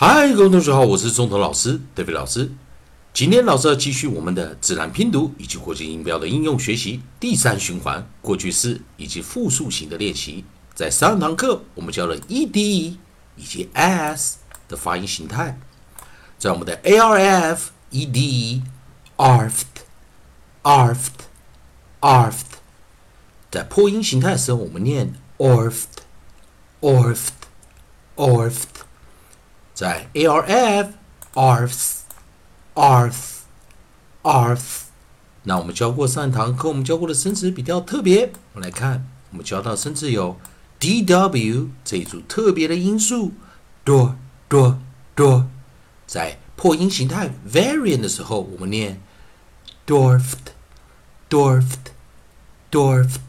嗨，各位同学好，我是中头老师 David 老师。今天老师要继续我们的自然拼读以及国际音标的应用学习第三循环过去式以及复数型的练习。在上堂课我们教了 ed 以及 s 的发音形态，在我们的 arf ed arft arft arft，在破音形态的时候，我们念 orfed、orfed、orfed。在 arf、arfs、arf、arf。那我们教过上一堂课，我们教过的生词比较特别。我们来看，我们教到生词有 dw 这一组特别的音素，do do do。在破音形态 variant 的时候，我们念 dwarfed、dwarfed、dwarfed。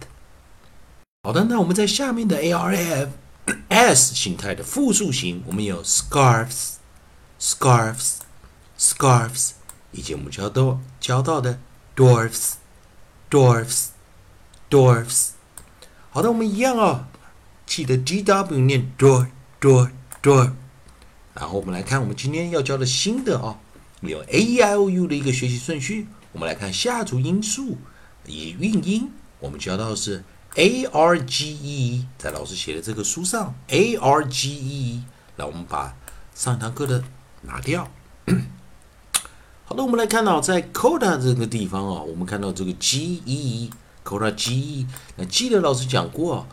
好的，那我们在下面的 arf。S 形态的复数形，我们有 scarves、scarves、scarves，以及我们教到教到的 dwarfs、dwarfs、dwarfs。好的，我们一样哦，记得 dw 念 door、door、door。然后我们来看我们今天要教的新的啊，有 a e i o u 的一个学习顺序。我们来看下组音素以韵音，我们教到的是。A R G E，在老师写的这个书上，A R G E，来我们把上一堂课的拿掉。好的，我们来看到在 Coda 这个地方啊，我们看到这个 G E，Coda G E。那记得老师讲过，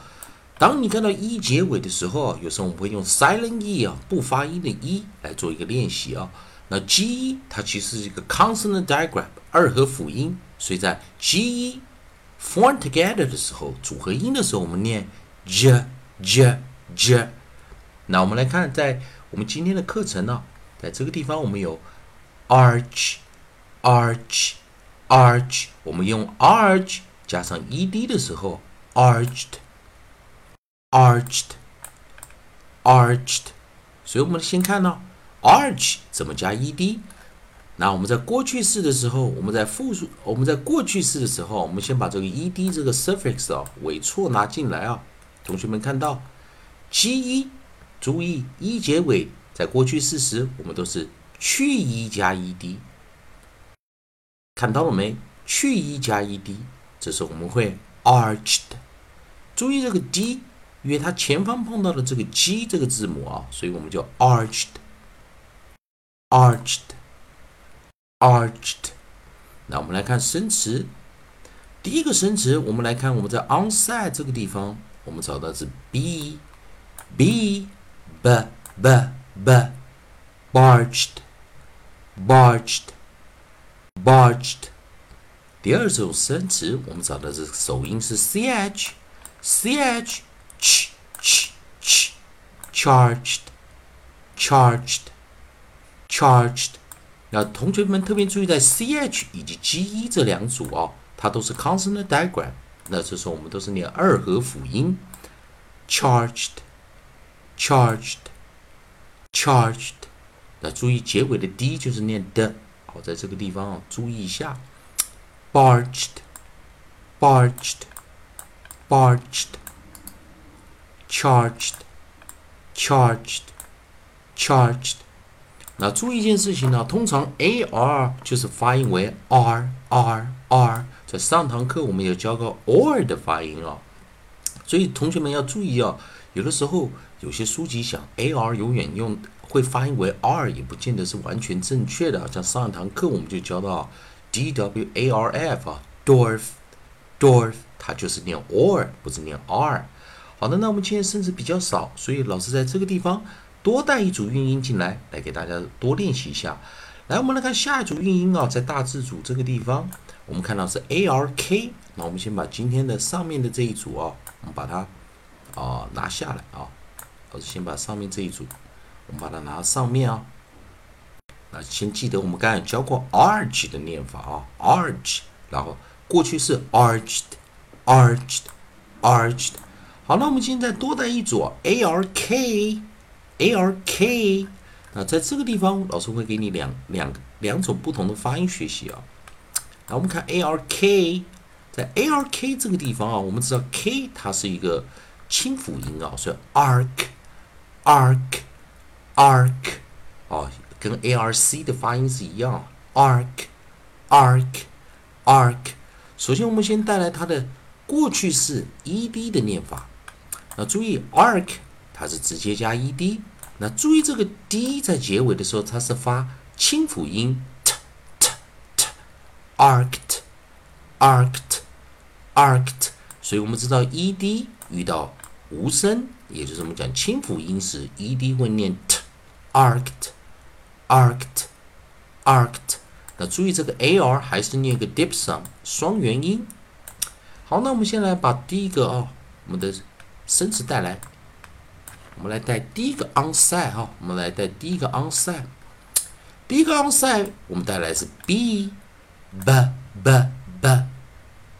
当你看到 E 结尾的时候，有时候我们会用 Silent E 啊，不发音的 E 来做一个练习啊。那 G E 它其实是一个 Consonant Diagram 二合辅音，所以在 G E。Form together 的时候，组合音的时候，我们念 j j j。那我们来看，在我们今天的课程呢，在这个地方我们有 arch arch arch，我们用 arch 加上 ed 的时候，arched arched arched。所以我们先看呢，arch 怎么加 ed。那我们在过去式的时候，我们在复数，我们在过去式的时候，我们先把这个 ed 这个 suffix 啊尾错拿进来啊。同学们看到 g 一，注意一结尾，在过去式时我们都是去一加 ed，看到了没？去一加 ed，这时候我们会 arched。注意这个 d，因为它前方碰到了这个 g 这个字母啊，所以我们就 arched，arched 那我们来看生词。第一个生词，我们来看我们在 onside 这个地方，我们找到是 b，b，b，b，barged，barged，barged。第二种生词，我们找到是首音是 ch，ch，ch，charged，charged，charged。 那同学们特别注意，在 ch 以及 ge 这两组啊，它都是 consonant diagram。那这时候我们都是念二合辅音，charged，charged，charged。那注意结尾的 d 就是念的。好，在这个地方啊，注意一下，barged，barged，barged，charged，charged，charged。那注意一件事情呢，通常 a r 就是发音为 r r r，在上堂课我们有教过 or 的发音啊，所以同学们要注意啊，有的时候有些书籍讲 a r 永远用会发音为 r，也不见得是完全正确的。像上一堂课我们就教到 d w a r f 啊，dwarf dwarf，它就是念 or，不是念 r。好的，那我们今天生词比较少，所以老师在这个地方。多带一组韵音进来，来给大家多练习一下。来，我们来看下一组韵音啊，在大字组这个地方，我们看到是 a r k。那我们先把今天的上面的这一组啊，我们把它啊拿下来啊。我先把上面这一组，我们把它拿上面啊。那先记得我们刚才教过 arch 的念法啊，arch，然后过去是 arched，arched，arched。好，那我们现在多带一组 a r k。A r k，那在这个地方，老师会给你两两两种不同的发音学习啊。那，我们看 a r k，在 a r k 这个地方啊，我们知道 k 它是一个清辅音啊，所以 arc，arc，arc，跟 A R C 的发音是一样，arc，arc，arc。首先，我们先带来它的过去式 E D 的念法。那注意，arc 它是直接加 E D。那注意这个 D 在结尾的时候，它是发清辅音 t t t，arct arct arct，。所以我们知道 E D 遇到无声，也就是我们讲清辅音时，E D 会念 t arct arct arct。那注意这个 A R 还是念个 dipson 双元音。好，那我们先来把第一个啊，我们的生词带来。我们来带第一个 onside 哈，我们来带第一个 onside。第一个 onside 我们带来是 b b b b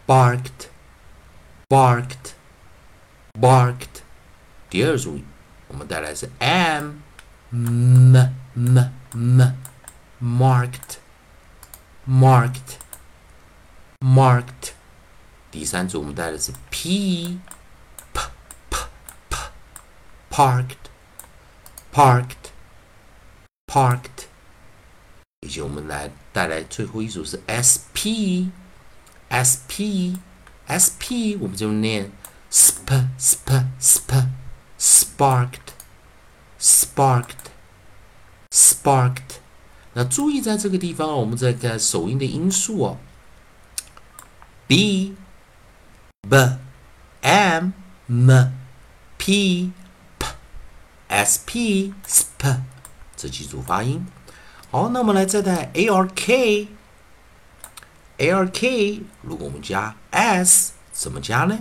barked barked barked。第二组我们带来是 m m m m marked marked marked。第三组我们带的是 p parked, parked, parked，以及我们来带来最后一组是 sp, sp, sp，我们就念 sp, sp, sp, sparked, sparked, sparked。那注意在这个地方我们在看首音的音素哦，b, b, m, m, p。 S p sp 这几组发音，好，那我们来再带 a r k a r k，如果我们加 s 怎么加呢？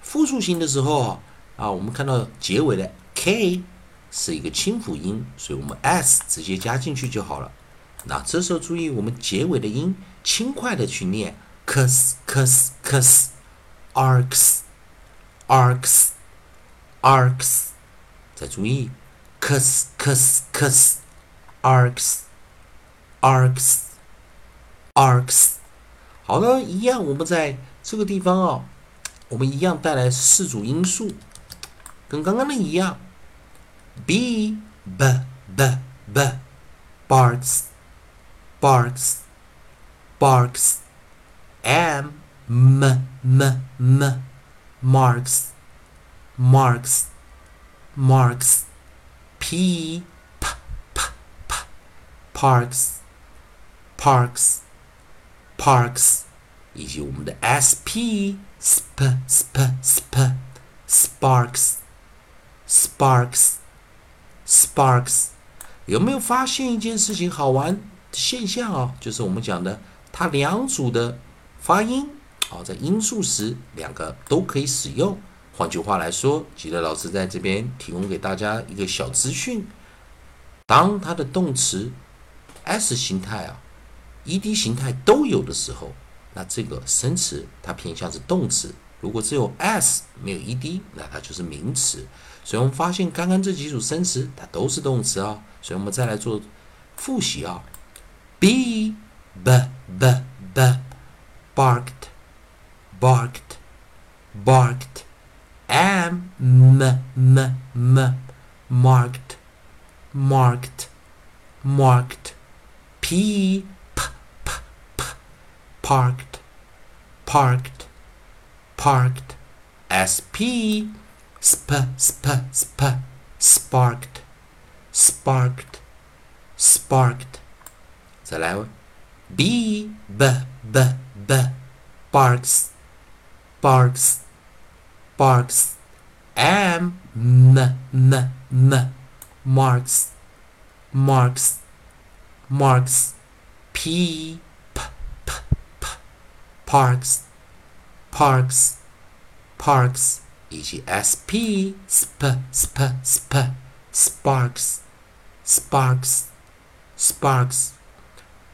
复数型的时候啊，我们看到结尾的 k 是一个清辅音，所以我们 s 直接加进去就好了。那这时候注意我们结尾的音，轻快的去念 cus cus cus arcs arcs arcs。再注意，cus cus cus，arcs，arcs，arcs。好了，一样，我们在这个地方啊，我们一样带来四组音素，跟刚刚的一样，b b b b，barks，barks，barks，m m m m，marks，marks Marks, p p p p, parks, parks, parks, 以及我们的 sp, sp, sp, sp, sparks, sparks, sparks。有没有发现一件事情好玩的现象啊？就是我们讲的，它两组的发音啊，在音素时两个都可以使用。换句话来说，吉德老师在这边提供给大家一个小资讯：当它的动词 s 形态啊、ed 形态都有的时候，那这个生词它偏向是动词；如果只有 s 没有 ed，那它就是名词。所以我们发现刚刚这几组生词它都是动词啊。所以我们再来做复习啊：be b b b barked barked barked m m m m. Marked. Marked. Marked. P p p p. Parked. Parked. Parked. Sp sp sp sp. Sparked. Sparked. Sparked. 再来 b b b b. Barks barks barks, m m m m marks, marks, marks, p p p p parks, parks, parks，以及 sp sp sp sp sparks, sparks, sparks。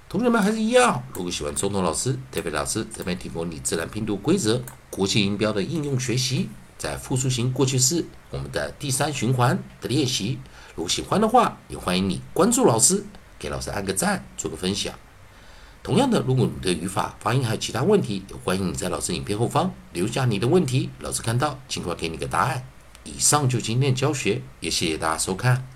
同学们还是一样，如果喜欢中通老师、特别老师这边提供你自然拼读规则、 国际音标的应用学习，在复数型过去式我们的第三循环的练习，如果喜欢的话，也欢迎你关注老师，给老师按个赞，做个分享。同样的，如果你的语法、发音还有其他问题，也欢迎你在老师影片后方留下你的问题，老师看到尽快给你个答案。以上就今天的教学，也谢谢大家收看。